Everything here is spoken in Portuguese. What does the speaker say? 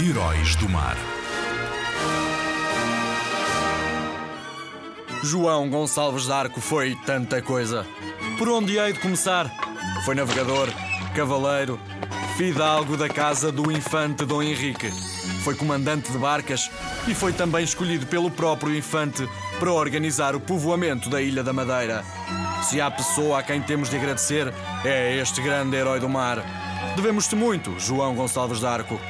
Heróis do Mar. João Gonçalves de Arco foi tanta coisa. Por onde hei de começar? Foi navegador, cavaleiro, fidalgo da casa do infante Dom Henrique. Foi comandante de barcas e foi também escolhido pelo próprio infante para organizar o povoamento da Ilha da Madeira. Se há pessoa a quem temos de agradecer, é este grande herói do mar. Devemos-te muito, João Gonçalves de Arco.